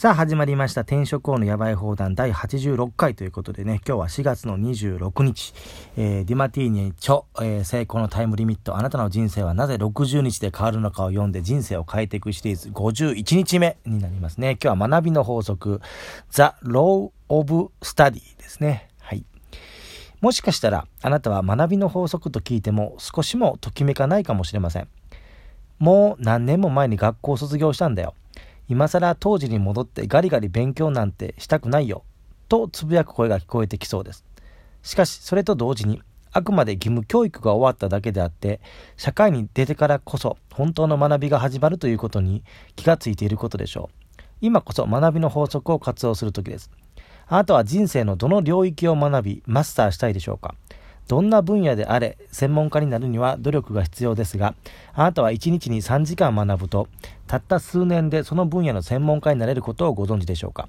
さあ始まりました転職王のヤバい放談第86回ということでね、今日は4月の26日、えー、ディマティーニ著、えー、成功のタイムリミット、あなたの人生はなぜ60日で変わるのかを読んで人生を変えていくシリーズ51日目になりますね。今日は学びの法則、The Law of Study ですね。はい。もしかしたらあなたは学びの法則と聞いても少しもときめかないかもしれません。もう何年も前に学校を卒業したんだよ。今更当時に戻ってガリガリ勉強なんてしたくないよ、とつぶやく声が聞こえてきそうです。しかし、それと同時に、あくまで義務教育が終わっただけであって、社会に出てからこそ本当の学びが始まるということに気がついていることでしょう。今こそ学びの法則を活用する時です。あなたは人生のどの領域を学び、マスターしたいでしょうか？どんな分野であれ専門家になるには努力が必要ですが、あなたは1日に3時間学ぶと、たった数年でその分野の専門家になれることをご存知でしょうか？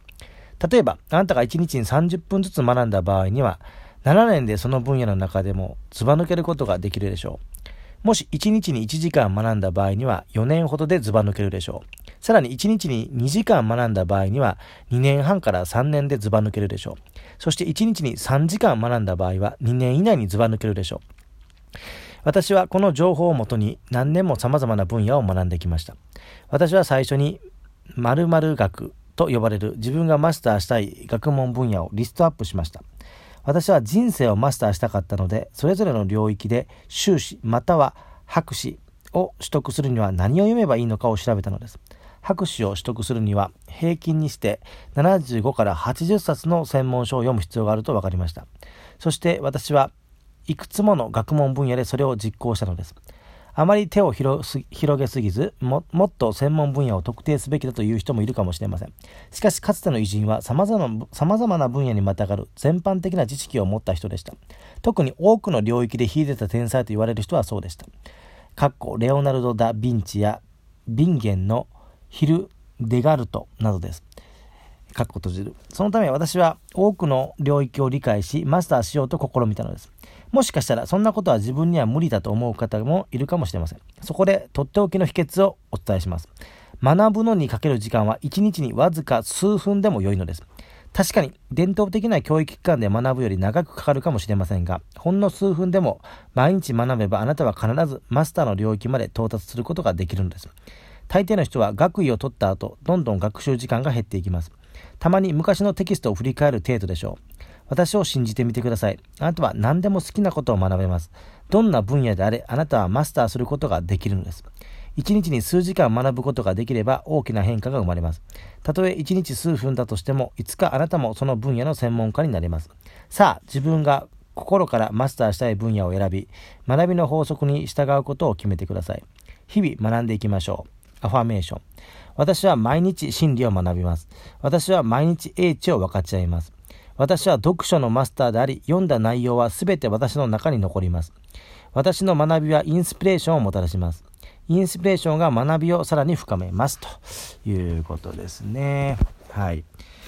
例えば、あなたが1日に30分ずつ学んだ場合には、7年でその分野の中でもずば抜けることができるでしょう。もし1日に1時間学んだ場合には4年ほどでずば抜けるでしょう。さらに1日に2時間学んだ場合には2年半から3年でズバ抜けるでしょう。そして1日に3時間学んだ場合は2年以内にズバ抜けるでしょう。私はこの情報をもとに何年も様々な分野を学んできました。私は最初に〇〇学と呼ばれる自分がマスターしたい学問分野をリストアップしました。私は人生をマスターしたかったので、それぞれの領域で修士または博士を取得するには何を読めばいいのかを調べたのです。博士を取得するには平均にして75から80冊の専門書を読む必要があると分かりました。そして私はいくつもの学問分野でそれを実行したのです。あまり手を広げすぎずも、っと専門分野を特定すべきだという人もいるかもしれません。しかし、かつての偉人は様々な分野にまたがる全般的な知識を持った人でした。特に多くの領域で秀でた天才と言われる人はそうでした。レオナルド・ダ・ヴィンチやビンゲンのヒル・デガルトなどです。閉じる。そのため私は多くの領域を理解し、マスターしようと試みたのです。もしかしたらそんなことは自分には無理だと思う方もいるかもしれません。そこでとっておきの秘訣をお伝えします。学ぶのにかける時間は1日にわずか数分でも良いのです。確かに伝統的な教育機関で学ぶより長くかかるかもしれませんが、ほんの数分でも毎日学べばあなたは必ずマスターの領域まで到達することができるのです。大抵の人は学位を取った後、どんどん学習時間が減っていきます。たまに昔のテキストを振り返る程度でしょう。私を信じてみてください。あなたは何でも好きなことを学べます。どんな分野であれ、あなたはマスターすることができるのです。一日に数時間学ぶことができれば大きな変化が生まれます。たとえ一日数分だとしても、いつかあなたもその分野の専門家になれます。さあ、自分が心からマスターしたい分野を選び、学びの法則に従うことを決めてください。日々学んでいきましょう。アファメーション。私は毎日真理を学びます。私は毎日英知を分かち合います。私は読書のマスターであり、読んだ内容は全て私の中に残ります。私の学びはインスピレーションをもたらします。インスピレーションが学びをさらに深めます。ということですね。はい。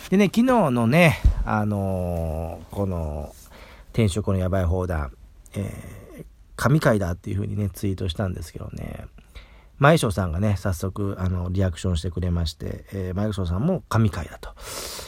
でね、昨日のね、あのー、この、転職のやばい放談、えー、神回だっていう風にね、ツイートしたんですけどね、前翔さんがね、早速、あの、リアクションしてくれまして、えー、前翔さんも神回だと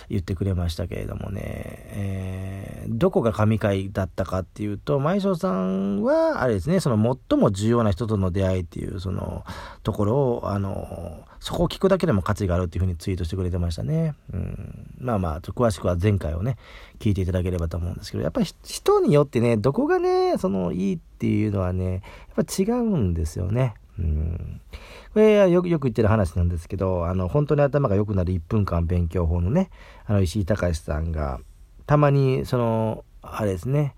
言ってくれましたけれどもね、えー、どこが神回だったかっていうと、前翔さんは、あれですね、その最も重要な人との出会いっていう、その、ところを、あの、そこを聞くだけでも価値があるっていうふうにツイートしてくれてましたね。うん。まあまあ、詳しくは前回をね、聞いていただければと思うんですけど、やっぱり人によってね、どこがね、その、いいっていうのはね、やっぱ違うんですよね。うん。これはよくよく言ってる話なんですけど、あの、本当に頭が良くなる1分間勉強法のね、あの、石井隆さんが、たまに、その、あれですね、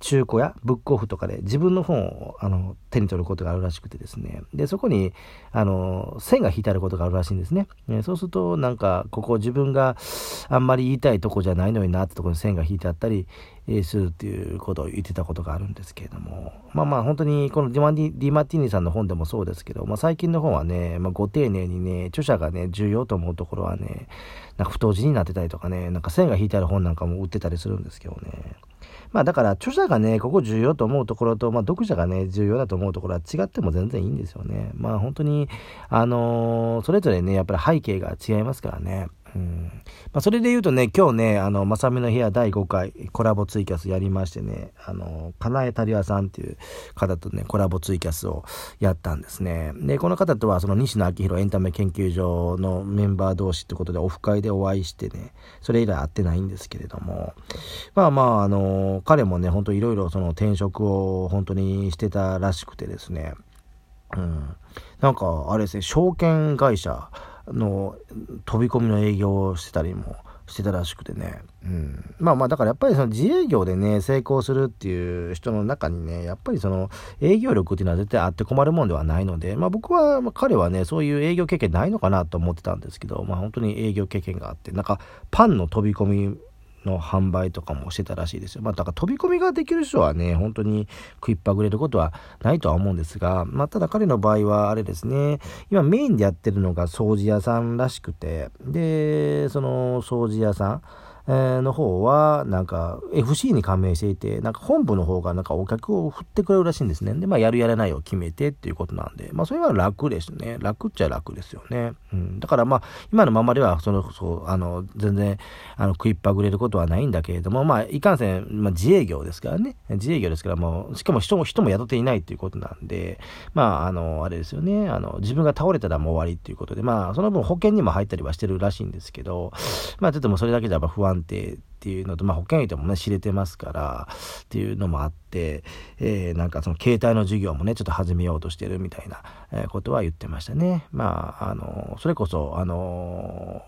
中古やブックオフとかで自分の本をあの手に取ることがあるらしくてですね。で、そこに、あの、線が引いてあることがあるらしいんですね。ねそうすると、なんか、ここ自分があんまり言いたいとこじゃないのになってとこに線が引いてあったり、するっていうことを言ってたことがあるんですけれども。まあまあ、本当に、このディマディディマティーニさんの本でもそうですけど、まあ最近の本はね、まあご丁寧にね、著者がね、重要と思うところはね、なんか太字になってたりとかね、なんか線が引いてある本なんかも売ってたりするんですけどね。まあだから著者がね、ここ重要と思うところと、まあ読者がね、重要だと思うところは違っても全然いいんですよね。まあ本当に、あのー、それぞれね、やっぱり背景が違いますからね。うんまあ、それで言うとね、今日ね、あの、まさみの部屋第5回コラボツイキャスやりましてね、あの、かなえたりわさんっていう方とね、コラボツイキャスをやったんですね。で、この方とは、その西野昭弘エンタメ研究所のメンバー同士ってことでオフ会でお会いしてね、それ以来会ってないんですけれども、まあまあ、あの、彼もね、ほんといろいろその転職を本当にしてたらしくてですね、うん。なんか、あれですね、証券会社、の飛び込みの営業をしてたりもしてたらしくてね。うん。まあまあ、だからやっぱりその自営業でね、成功するっていう人の中にね、やっぱりその営業力っていうのは絶対あって困るもんではないので、まあ僕は、まあ、彼はね、そういう営業経験ないのかなと思ってたんですけど、まあ本当に営業経験があって、なんかパンの飛び込みの販売とかもしてたらしいですよ。まあ、だから飛び込みができる人はね、本当に食いっぱぐれることはないとは思うんですが、まあ、ただ彼の場合はあれですね、今メインでやってるのが掃除屋さんらしくて、で、その掃除屋さん、えー、の方は、なんか、FC に加盟していて、なんか本部の方がなんかお客を振ってくれるらしいんですね。で、まあ、やるやらないを決めてっていうことなんで、まあ、それは楽ですね。楽っちゃ楽ですよね。うん。だからまあ、今のままでは、その、そう、あの、全然、あの、食いっぱぐれることはないんだけれども、まあ、いかんせん、まあ、自営業ですからね。自営業ですから、もう、しかも人も、人も雇っていないっていうことなんで、まあ、あの、あれですよね。あの、自分が倒れたらもう終わりっていうことで、まあ、その分保険にも入ったりはしてるらしいんですけど、まあ、ちょっともうそれだけじゃ不安安定っていうのと、まあ、保険医でもね、知れてますから、っていうのもあって、えー、なんかその携帯の授業もね、ちょっと始めようとしてるみたいな、えことは言ってましたね。まあ、あの、それこそ、あの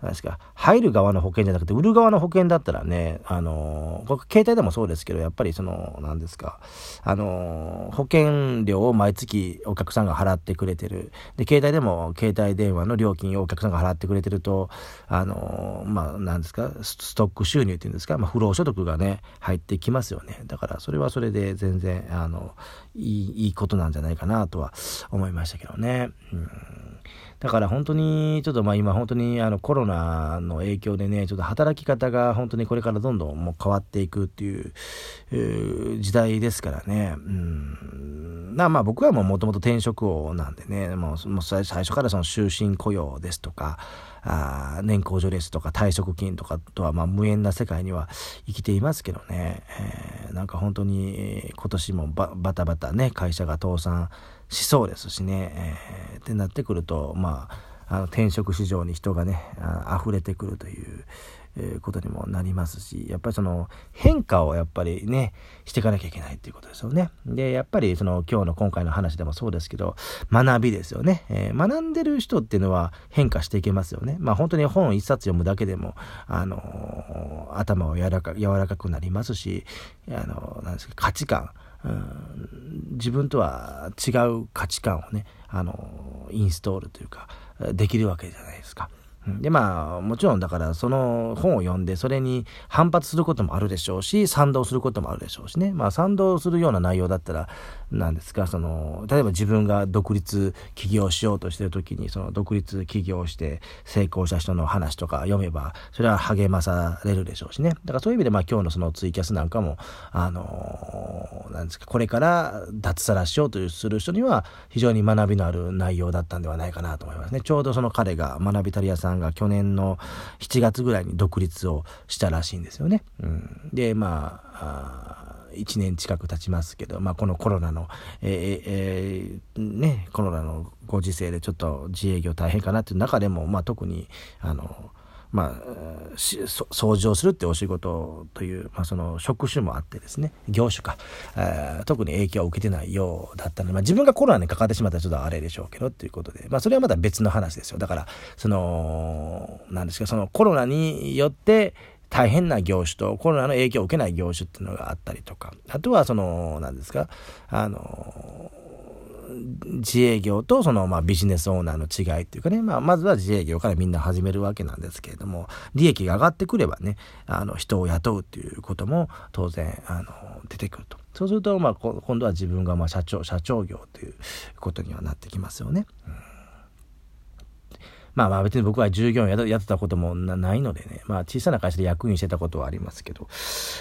何ですか、入る側の保険じゃなくて、売る側の保険だったらね、あのー、携帯でもそうですけど、やっぱりその、何ですか、あのー、保険料を毎月お客さんが払ってくれてる。で、携帯でも携帯電話の料金をお客さんが払ってくれてると、あのー、まあ、何ですか、ストック収入っていうんですか、まあ、不労所得がね、入ってきますよね。だから、それはそれで全然、あの、いい、いいことなんじゃないかなとは思いましたけどね。うんだから本当に、ちょっとまあ今本当にあのコロナの影響でね、ちょっと働き方が本当にこれからどんどんもう変わっていくっていう、う時代ですからね。うん。まあ僕はもうもともと転職王なんでね、もうもう最初からその終身雇用ですとか、あ年功序列とか退職金とかとはまあ無縁な世界には生きていますけどね、えー、なんか本当に今年もバタバタね、会社が倒産しそうですしね、えー、ってなってくると、まあ、あの転職市場に人がねあ、溢れてくるという、えことにもなりますし、やっぱりその変化をやっぱりね、していかなきゃいけないっていうことですよね。で、やっぱりその今日の今回の話でもそうですけど、学びですよね。えー、学んでる人っていうのは変化していけますよね。まあ本当に本一冊読むだけでも、あのー、頭を柔らか柔らかくなりますし、あのー、なんですか、価値観、自分とは違う価値観をね、あの、インストールというか、できるわけじゃないですか。で、まあ、もちろんだからその本を読んでそれに反発することもあるでしょうし、賛同することもあるでしょうしね。まあ、賛同するような内容だったら、なんですか、その、例えば自分が独立起業しようとしてる時に、その独立起業して成功した人の話とか読めば、それは励まされるでしょうしね。だからそういう意味で、まあ今日のそのツイキャスなんかも、あの、なんですか、これから脱サラしようとする人には非常に学びのある内容だったんではないかなと思いますね。ちょうどその彼が、学びたり屋さんが去年の7月ぐらいに独立をしたらしいんですよね。うん、で、まあ、1年近く経ちますけど、まあ、このコロナの、えーえー、ね、コロナのご時世でちょっと自営業大変かなっていう中でも、まあ、特に、あの、まあ、掃除をするってお仕事という、まあ、その職種もあってですね、業種か、えー、特に影響を受けてないようだったので、まあ、自分がコロナにかかってしまったらちょっとあれでしょうけどっていうことで、まあ、それはまた別の話ですよ。だから、その、なんですか、そのコロナによって、大変な業種とコロナの影響を受けない業種っていうのがあったりとか、あとはその、何ですか、あの、自営業とそのまあビジネスオーナーの違いっていうかね、まあまずは自営業からみんな始めるわけなんですけれども、利益が上がってくればね、あの人を雇うっていうことも当然あの出てくると。そうするとまあ今度は自分がまあ社長、社長業ということにはなってきますよね。うんまあまあ別に僕は従業員やってたこともないのでね、まあ小さな会社で役員してたことはありますけど、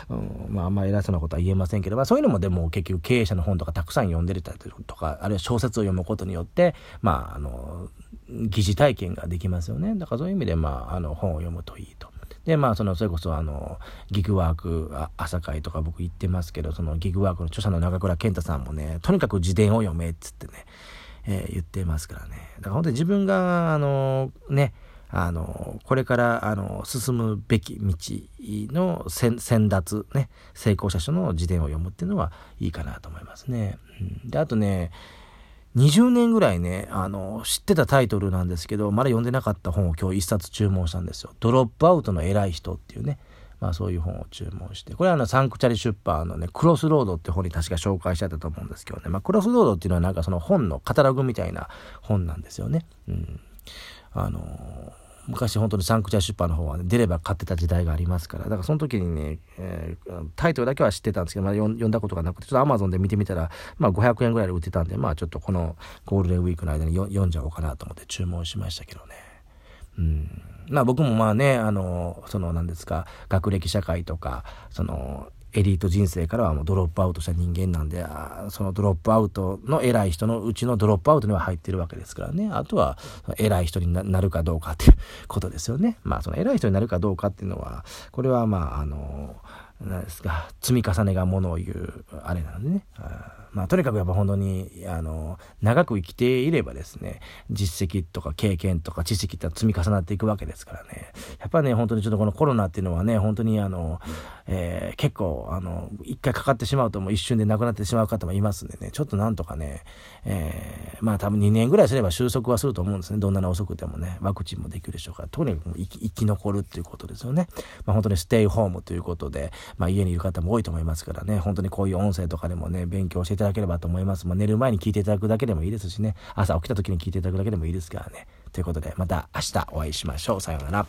うん、まああんまり偉そうなことは言えませんけど、まあそういうのもでも結局経営者の本とかたくさん読んでたりとか、あるいは小説を読むことによって、まああの、疑似体験ができますよね。だからそういう意味で、まあ、あの、本を読むといいと。で、まあ、その、それこそ、あの、ギグワーク、朝会とか僕言ってますけど、そのギグワークの著者の中倉健太さんもね、とにかく自伝を読めっつってね、えー、言ってますからね。だから本当に自分が、あの、ね、あの、これから、あの、進むべき道の先達、ね、成功者書の自伝を読むっていうのはいいかなと思いますね。うん、で、あとね、20年ぐらいね、あの、知ってたタイトルなんですけど、まだ読んでなかった本を今日一冊注文したんですよ。ドロップアウトの偉い人っていうね、まあそういう本を注文して。これはあの、サンクチャリ出版のね、クロスロードって本に確か紹介してあったと思うんですけどね。まあクロスロードっていうのはなんかその本のカタログみたいな本なんですよね。うん。あのー昔本当にサンクチャー出版の方は、ね、出れば買ってた時代がありますから、だからその時にね、えー、タイトルだけは知ってたんですけど、まだ読んだことがなくて、ちょっと Amazon で見てみたら、まあ500円ぐらいで売ってたんで、まあちょっとこのゴールデンウィークの間に読んじゃおうかなと思って注文しましたけどね。うん。まあ僕もまあね、あの、その何ですか、学歴社会とか、その、エリート人生からはもうドロップアウトした人間なんで、そのドロップアウトの偉い人のうちのドロップアウトには入ってるわけですからね。あとは、偉い人になるかどうかっていうことですよね。まあ、その偉い人になるかどうかっていうのは、これはまあ、あの、何ですか、積み重ねがものを言う、あれなんでね。まあ、とにかくやっぱ本当に、あの、長く生きていればですね、実績とか経験とか知識って積み重なっていくわけですからね。やっぱね、本当にちょっとこのコロナっていうのはね、本当にあの、えー、結構、あの、一回かかってしまうともう一瞬で亡くなってしまう方もいますんでね、ちょっとなんとかね、えー、まあ多分2年ぐらいすれば収束はすると思うんですね。どんなに遅くてもね、ワクチンもできるでしょうから、とにかく生き生き残るっていうことですよね。まあ本当にステイホームということで、まあ家にいる方も多いと思いますからね、本当にこういう音声とかでもね、勉強していただければと思います。まあ、寝る前に聞いていただくだけでもいいですしね、朝起きた時に聞いていただくだけでもいいですからね。ということで、また明日お会いしましょう。さようなら。